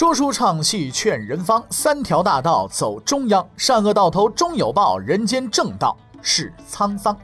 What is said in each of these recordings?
说书唱戏劝人方，三条大道走中央，善恶到头终有报，人间正道是沧桑。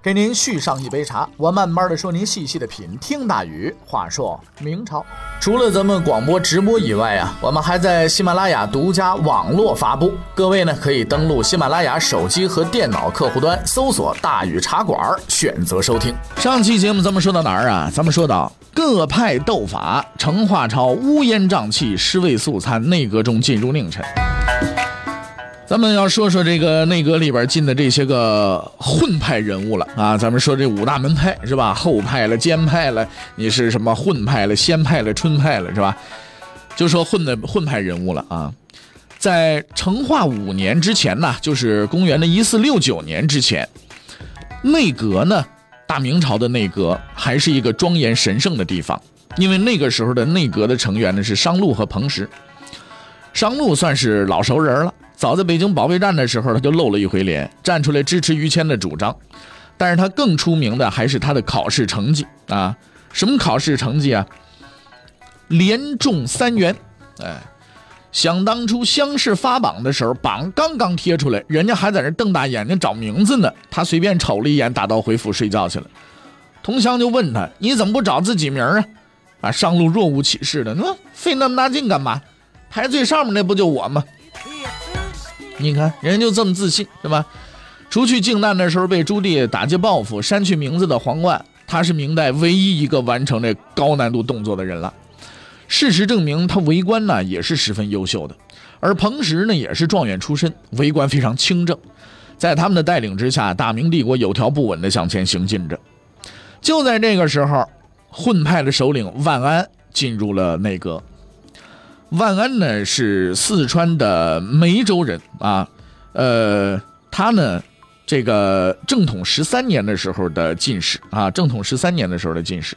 给您续上一杯茶，我慢慢的说，您细细的品。听大禹话说明朝，除了咱们广播直播以外啊，我们还在喜马拉雅独家网络发布。各位呢，可以登录喜马拉雅手机和电脑客户端，搜索“大禹茶馆”，选择收听。上期节目咱们说到哪儿啊？咱们说到各派斗法，成化朝乌烟瘴气，尸位素餐，内阁中进入佞臣。咱们要说说这个内阁里边进的这些个混派人物了啊！咱们说这五大门派是吧？后派了、监派了，你是什么混派了、先派了、春派了是吧？就说混的混派人物了啊！在成化五年之前呢，就是公元的一四六九年之前，内阁呢，大明朝的内阁还是一个庄严神圣的地方，因为那个时候的内阁的成员呢是商禄和彭石，商禄算是老熟人了。早在北京保卫战的时候，他就露了一回脸，站出来支持于谦的主张。但是他更出名的还是他的考试成绩啊！什么考试成绩啊？连中三元！哎，想当初乡试发榜的时候，榜刚刚贴出来，人家还在那瞪大眼睛找名字呢，他随便瞅了一眼，打道回府睡觉去了。同乡就问他：“你怎么不找自己名啊？”啊，上路若无其事的，那费那么大劲干嘛？排最上面那不就我吗？你看，人就这么自信，是吧？除去靖难的时候被朱棣打击报复删去名字的皇冠，他是明代唯一一个完成这高难度动作的人了。事实证明，他为官呢也是十分优秀的。而彭石呢也是状元出身，为官非常清正。在他们的带领之下，大明帝国有条不紊地向前行进着。就在这个时候，混派的首领万安进入了内阁。万安呢是四川的梅州人啊，呃，他呢，这个正统十三年的时候的进士啊，正统十三年的时候的进士，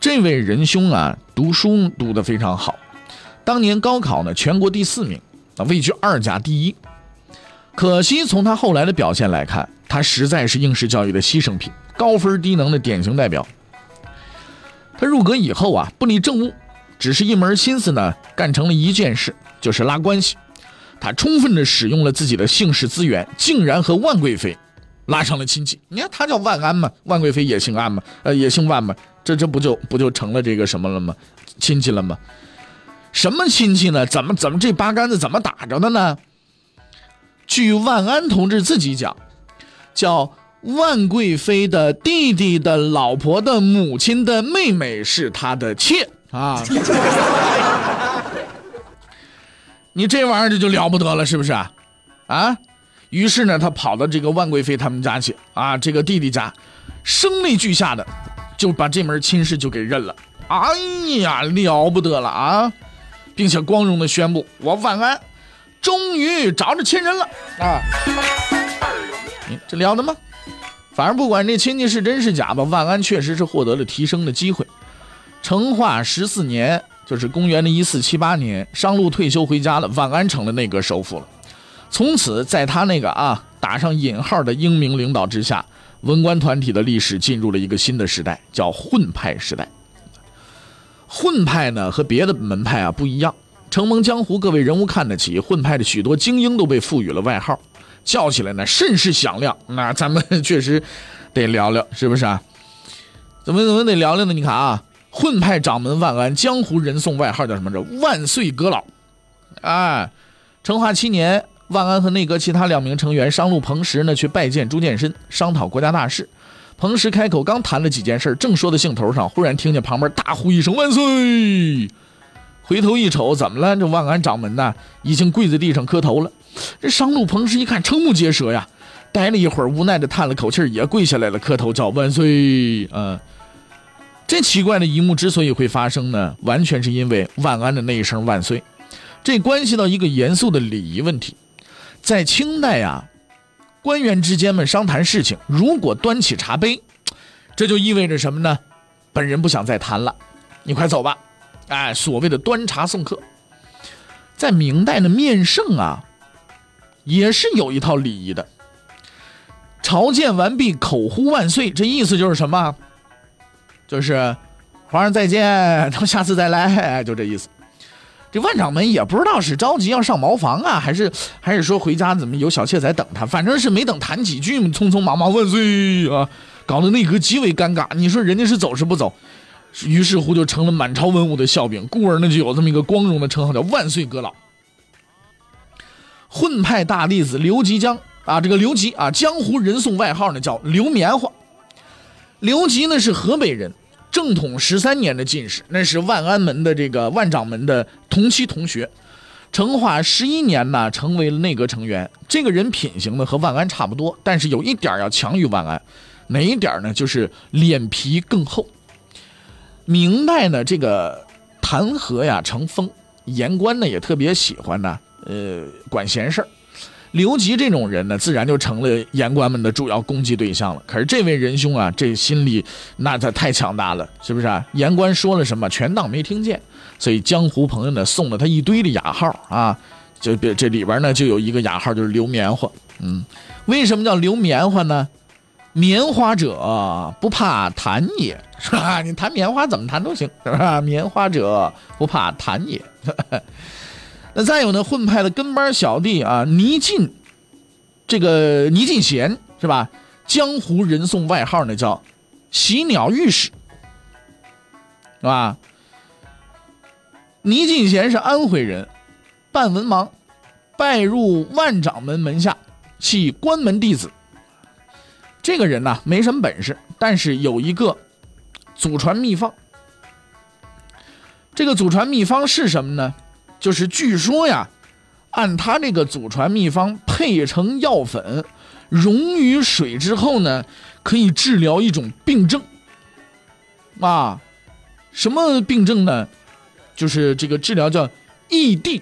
这位仁兄啊，读书读得非常好，当年高考呢全国第四名啊，位居二甲第一。可惜从他后来的表现来看，他实在是应试教育的牺牲品，高分低能的典型代表。他入阁以后啊，不理政务。只是一门心思呢，干成了一件事，就是拉关系。他充分的使用了自己的姓氏资源，竟然和万贵妃拉上了亲戚。你看他叫万安嘛，万贵妃也姓安嘛，呃，也姓万嘛，这这不就不就成了这个什么了吗？亲戚了吗？什么亲戚呢？怎么怎么这八竿子怎么打着的呢？据万安同志自己讲，叫万贵妃的弟弟的老婆的母亲的妹妹是他的妾。啊，你这玩意儿这就了不得了，是不是啊？啊，于是呢，他跑到这个万贵妃他们家去啊，这个弟弟家，声泪俱下的就把这门亲事就给认了。哎呀，了不得了啊，并且光荣的宣布，我万安终于找着亲人了啊！你这了得吗？反正不管这亲戚是真是假吧，万安确实是获得了提升的机会。成化十四年，就是公元的一四七八年，商路退休回家了，万安成了内阁首辅了。从此，在他那个啊打上引号的英明领导之下，文官团体的历史进入了一个新的时代，叫混派时代。混派呢和别的门派啊不一样，承蒙江湖各位人物看得起，混派的许多精英都被赋予了外号，叫起来呢甚是响亮。那咱们确实得聊聊，是不是啊？怎么怎么得聊聊呢？你看啊。混派掌门万安，江湖人送外号叫什么？这万岁阁老。哎，成化七年，万安和内阁其他两名成员商路彭石呢，去拜见朱见深，商讨国家大事。彭石开口刚谈了几件事，正说到兴头上，忽然听见旁边大呼一声“万岁”。回头一瞅，怎么了？这万安掌门呐，已经跪在地上磕头了。这商路彭石一看，瞠目结舌呀，待了一会儿，无奈的叹了口气，也跪下来了，磕头叫万岁。嗯。这奇怪的一幕之所以会发生呢，完全是因为万安的那一声“万岁”，这关系到一个严肃的礼仪问题。在清代啊，官员之间们商谈事情，如果端起茶杯，这就意味着什么呢？本人不想再谈了，你快走吧。哎，所谓的端茶送客，在明代的面圣啊，也是有一套礼仪的。朝见完毕，口呼万岁，这意思就是什么？就是，皇上再见，咱们下次再来，就这意思。这万掌门也不知道是着急要上茅房啊，还是还是说回家怎么有小妾在等他，反正是没等谈几句，匆匆忙忙万岁啊，搞得内阁极为尴尬。你说人家是走是不走？于是乎就成了满朝文武的笑柄，故而呢就有这么一个光荣的称号叫万岁阁老。混派大弟子刘吉江啊，这个刘吉啊，江湖人送外号呢叫刘棉花。刘吉呢是河北人。正统十三年的进士，那是万安门的这个万掌门的同期同学。成化十一年呢，成为了内阁成员。这个人品行呢和万安差不多，但是有一点要强于万安，哪一点呢？就是脸皮更厚。明代呢，这个弹劾呀成风，言官呢也特别喜欢呢，呃，管闲事儿。刘吉这种人呢，自然就成了言官们的主要攻击对象了。可是这位仁兄啊，这心里那他太强大了，是不是啊？言官说了什么，全当没听见。所以江湖朋友呢，送了他一堆的雅号啊，就这里边呢就有一个雅号，就是刘棉花。嗯，为什么叫刘棉花呢？棉花者不怕弹也，是吧？你弹棉花怎么弹都行，是吧？棉花者不怕弹也。那再有呢，混派的跟班小弟啊，倪进，这个倪进贤是吧？江湖人送外号呢叫“喜鸟御史”，是吧？倪进贤是安徽人，半文盲，拜入万掌门门下，系关门弟子。这个人呢没什么本事，但是有一个祖传秘方。这个祖传秘方是什么呢？就是据说呀，按他这个祖传秘方配成药粉，溶于水之后呢，可以治疗一种病症。啊，什么病症呢？就是这个治疗叫异地。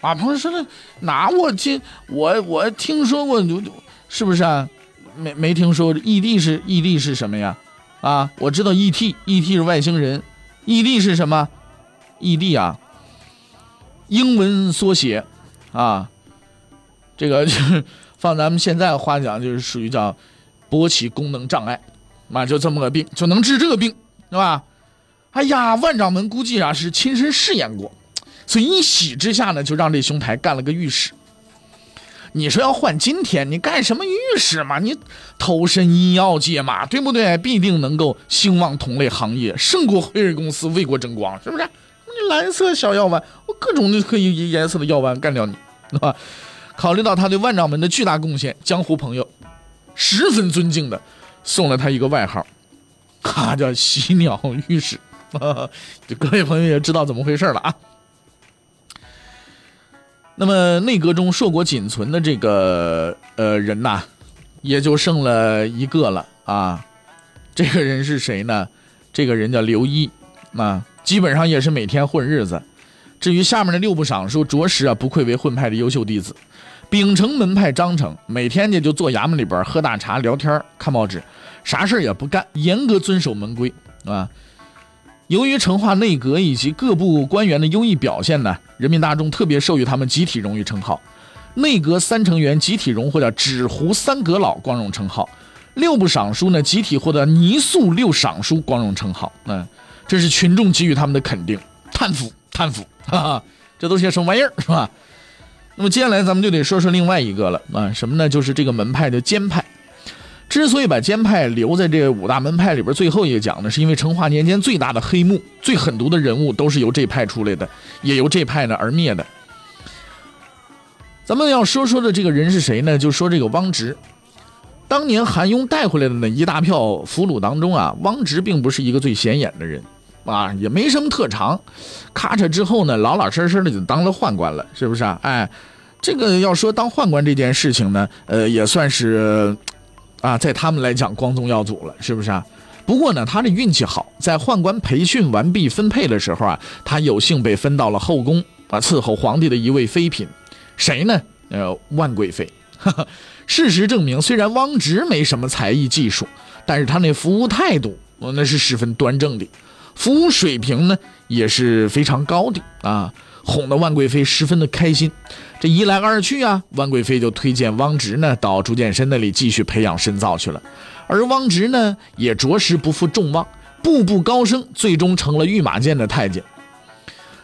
啊，朋友说的哪？我听我我听说过，是不是啊？没没听说异地是异地是什么呀？啊，我知道 ET，ET 是外星人，异地是什么？异地啊。英文缩写，啊，这个就 是放咱们现在话讲，就是属于叫勃起功能障碍，啊，就这么个病，就能治这个病，是吧？哎呀，万掌门估计啊是亲身试验过，所以一喜之下呢，就让这兄台干了个御史。你说要换今天，你干什么御史嘛？你投身医药界嘛，对不对？必定能够兴旺同类行业，胜过辉瑞公司为国争光，是不是？蓝色小药丸，我各种的可以颜色的药丸干掉你，对吧？考虑到他对万掌门的巨大贡献，江湖朋友十分尊敬的送了他一个外号，哈，叫喜鸟御史。就各位朋友也知道怎么回事了啊。那么内阁中硕果仅存的这个呃人呐，也就剩了一个了啊。这个人是谁呢？这个人叫刘一啊。基本上也是每天混日子。至于下面的六部尚书，着实啊不愧为混派的优秀弟子。秉承门派章程，每天呢就坐衙门里边喝大茶、聊天、看报纸，啥事也不干，严格遵守门规啊。由于成化内阁以及各部官员的优异表现呢，人民大众特别授予他们集体荣誉称号。内阁三成员集体荣获“纸糊三阁老”光荣称号，六部尚书呢集体获得“泥塑六尚书”光荣称号。嗯。这是群众给予他们的肯定，叹服叹服，哈哈，这都些什么玩意儿是吧？那么接下来咱们就得说说另外一个了啊，什么呢？就是这个门派的监派。之所以把监派留在这五大门派里边最后一个讲呢，是因为成化年间最大的黑幕、最狠毒的人物都是由这派出来的，也由这派呢而灭的。咱们要说说的这个人是谁呢？就说这个汪直。当年韩雍带回来的那一大票俘虏当中啊，汪直并不是一个最显眼的人，啊，也没什么特长。咔嚓之后呢，老老实实的就当了宦官了，是不是啊？哎，这个要说当宦官这件事情呢，呃，也算是，啊，在他们来讲光宗耀祖了，是不是啊？不过呢，他这运气好，在宦官培训完毕分配的时候啊，他有幸被分到了后宫啊，伺候皇帝的一位妃嫔，谁呢？呃，万贵妃。事实证明，虽然汪直没什么才艺技术，但是他那服务态度，那是十分端正的，服务水平呢也是非常高的啊，哄得万贵妃十分的开心。这一来二去啊，万贵妃就推荐汪直呢到朱见深那里继续培养深造去了，而汪直呢也着实不负众望，步步高升，最终成了御马监的太监。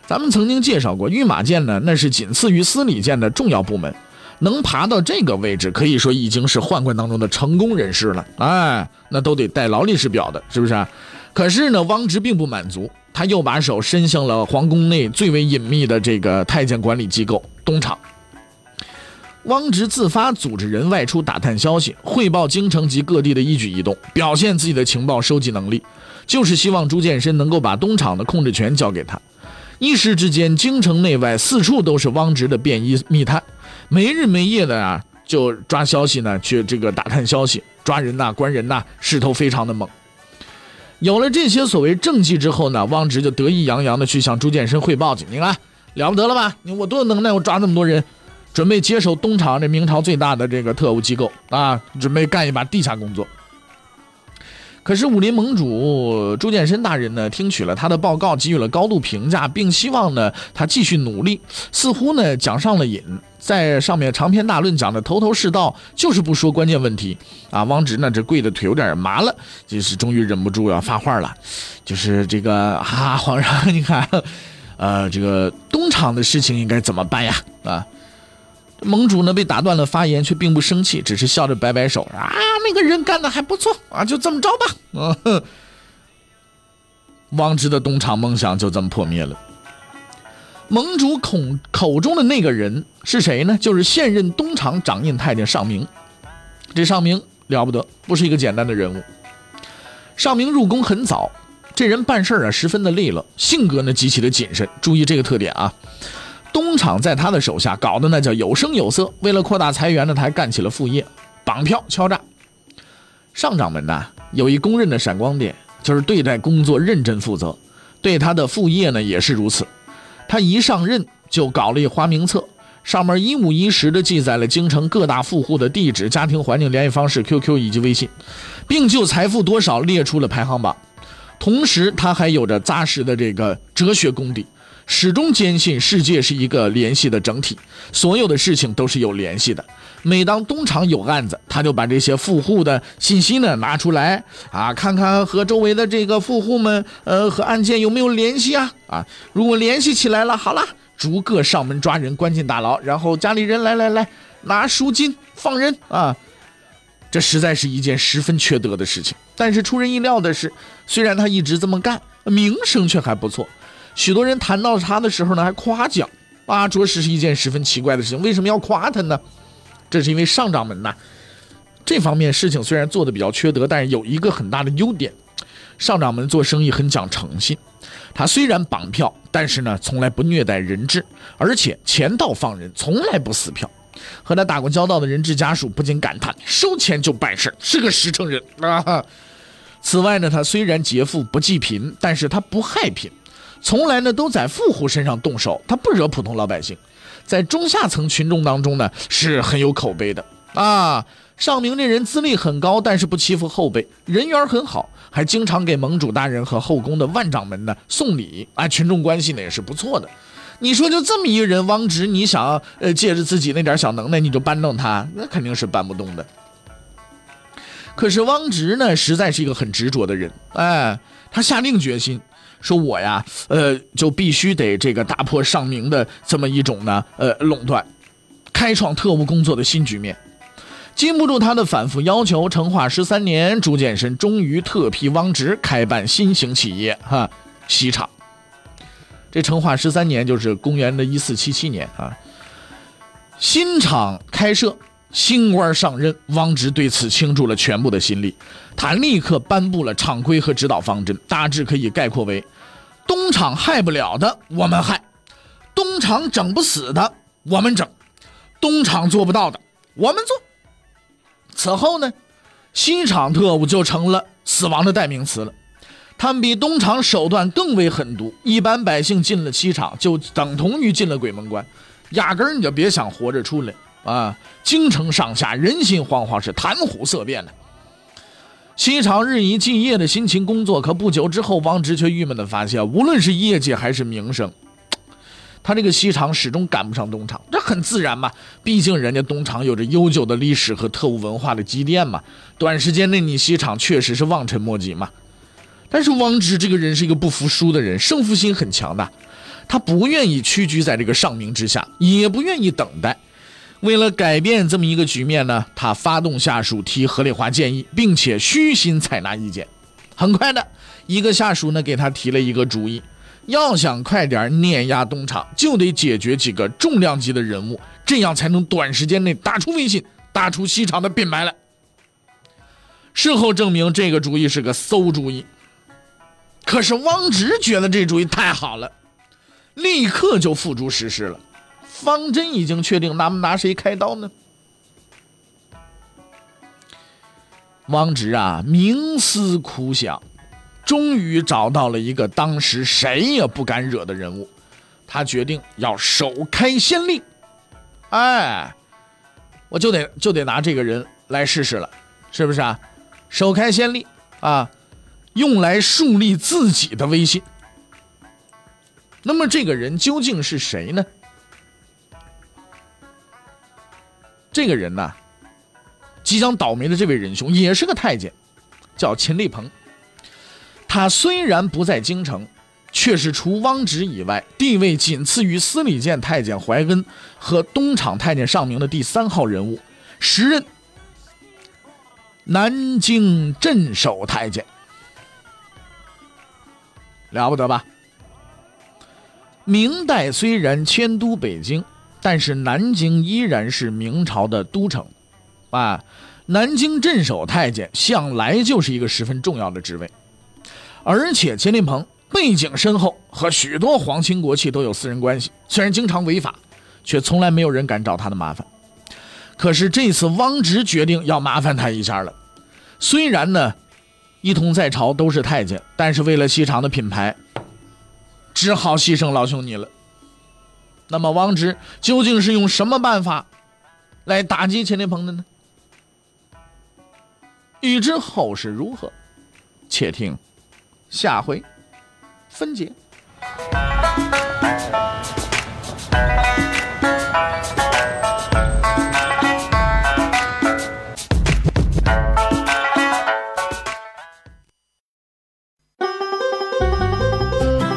咱们曾经介绍过，御马监呢，那是仅次于司礼监的重要部门，能爬到这个位置，可以说已经是宦官当中的成功人士了。哎，那都得带劳力士表的，是不是？可是呢，汪直并不满足，他又把手伸向了皇宫内最为隐秘的这个太监管理机构——东厂。汪直自发组织人外出打探消息，汇报京城及各地的一举一动，表现自己的情报收集能力，就是希望朱见深能够把东厂的控制权交给他。一时之间，京城内外四处都是汪直的便衣密探，没日没夜的啊，就抓消息呢，去这个打探消息，抓人呐，关人呐，势头非常的猛。有了这些所谓政绩之后呢，汪直就得意洋洋的去向朱见深汇报去。你看了不得了吧？我多有能耐，我抓那么多人。准备接手东厂这明朝最大的这个特务机构啊，准备干一把地下工作。可是武林盟主朱见深大人呢，听取了他的报告，给予了高度评价，并希望呢他继续努力。似乎呢讲上了瘾，在上面长篇大论讲的头头是道，就是不说关键问题啊。汪直呢这跪的腿有点麻了，就是终于忍不住要发话了，就是这个啊，皇上你看，呃，这个东厂的事情应该怎么办呀？啊？盟主呢被打断了发言，却并不生气，只是笑着摆摆手啊，那个人干的还不错啊，就这么着吧。嗯，汪直的东厂梦想就这么破灭了。盟主口口中的那个人是谁呢？就是现任东厂掌印太监尚明。这尚明了不得，不是一个简单的人物。尚明入宫很早，这人办事啊十分的利落，性格呢极其的谨慎。注意这个特点啊。东厂在他的手下搞得那叫有声有色。为了扩大财源呢，他还干起了副业，绑票、敲诈。上掌门呐，有一公认的闪光点，就是对待工作认真负责。对他的副业呢，也是如此。他一上任就搞了一花名册，上面一五一十的记载了京城各大富户的地址、家庭环境、联系方式、QQ 以及微信，并就财富多少列出了排行榜。同时，他还有着扎实的这个哲学功底。始终坚信世界是一个联系的整体，所有的事情都是有联系的。每当东厂有案子，他就把这些富户的信息呢拿出来啊，看看和周围的这个富户们，呃，和案件有没有联系啊？啊，如果联系起来了，好了，逐个上门抓人，关进大牢，然后家里人来来来拿赎金放人啊。这实在是一件十分缺德的事情。但是出人意料的是，虽然他一直这么干，名声却还不错。许多人谈到他的时候呢，还夸奖啊，着实是一件十分奇怪的事情。为什么要夸他呢？这是因为上掌门呐，这方面事情虽然做的比较缺德，但是有一个很大的优点，上掌门做生意很讲诚信。他虽然绑票，但是呢，从来不虐待人质，而且钱到放人，从来不撕票。和他打过交道的人质家属不禁感叹：收钱就办事，是个实诚人啊。此外呢，他虽然劫富不济贫，但是他不害贫。从来呢都在富户身上动手，他不惹普通老百姓，在中下层群众当中呢是很有口碑的啊。尚明这人资历很高，但是不欺负后辈，人缘很好，还经常给盟主大人和后宫的万掌门呢送礼啊，群众关系呢也是不错的。你说就这么一个人，汪直，你想要呃借着自己那点小能耐你就搬动他，那肯定是搬不动的。可是汪直呢，实在是一个很执着的人，哎，他下定决心。说我呀，呃，就必须得这个打破上明的这么一种呢，呃，垄断，开创特务工作的新局面。经不住他的反复要求，成化十三年，朱见深终于特批汪直开办新型企业哈西厂。这成化十三年就是公元的一四七七年啊。新厂开设。新官上任，汪直对此倾注了全部的心力。他立刻颁布了厂规和指导方针，大致可以概括为：东厂害不了的，我们害；东厂整不死的，我们整；东厂做不到的，我们做。此后呢，西厂特务就成了死亡的代名词了。他们比东厂手段更为狠毒，一般百姓进了西厂，就等同于进了鬼门关，压根儿你就别想活着出来。啊，京城上下人心惶惶，是谈虎色变的。西厂日以继夜的辛勤工作，可不久之后，王直却郁闷的发现，无论是业绩还是名声，他这个西厂始终赶不上东厂。这很自然嘛，毕竟人家东厂有着悠久的历史和特务文化的积淀嘛。短时间内，你西厂确实是望尘莫及嘛。但是王直这个人是一个不服输的人，胜负心很强的。他不愿意屈居在这个上名之下，也不愿意等待。为了改变这么一个局面呢，他发动下属提合理化建议，并且虚心采纳意见。很快的一个下属呢，给他提了一个主意：要想快点碾压东厂，就得解决几个重量级的人物，这样才能短时间内打出威信，打出西厂的品牌来。事后证明，这个主意是个馊主意。可是汪直觉得这主意太好了，立刻就付诸实施了。方针已经确定，那么拿谁开刀呢？汪直啊，冥思苦想，终于找到了一个当时谁也不敢惹的人物。他决定要首开先例，哎，我就得就得拿这个人来试试了，是不是啊？首开先例啊，用来树立自己的威信。那么这个人究竟是谁呢？这个人呢，即将倒霉的这位仁兄也是个太监，叫秦立鹏。他虽然不在京城，却是除汪直以外，地位仅次于司礼监太监怀恩和东厂太监尚明的第三号人物，时任南京镇守太监，了不得吧？明代虽然迁都北京。但是南京依然是明朝的都城，啊，南京镇守太监向来就是一个十分重要的职位，而且钱立鹏背景深厚，和许多皇亲国戚都有私人关系，虽然经常违法，却从来没有人敢找他的麻烦。可是这次汪直决定要麻烦他一下了，虽然呢，一同在朝都是太监，但是为了西厂的品牌，只好牺牲老兄你了。那么，汪直究竟是用什么办法来打击钱天鹏的呢？欲知后事如何，且听下回分解。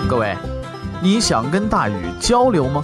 各位，你想跟大禹交流吗？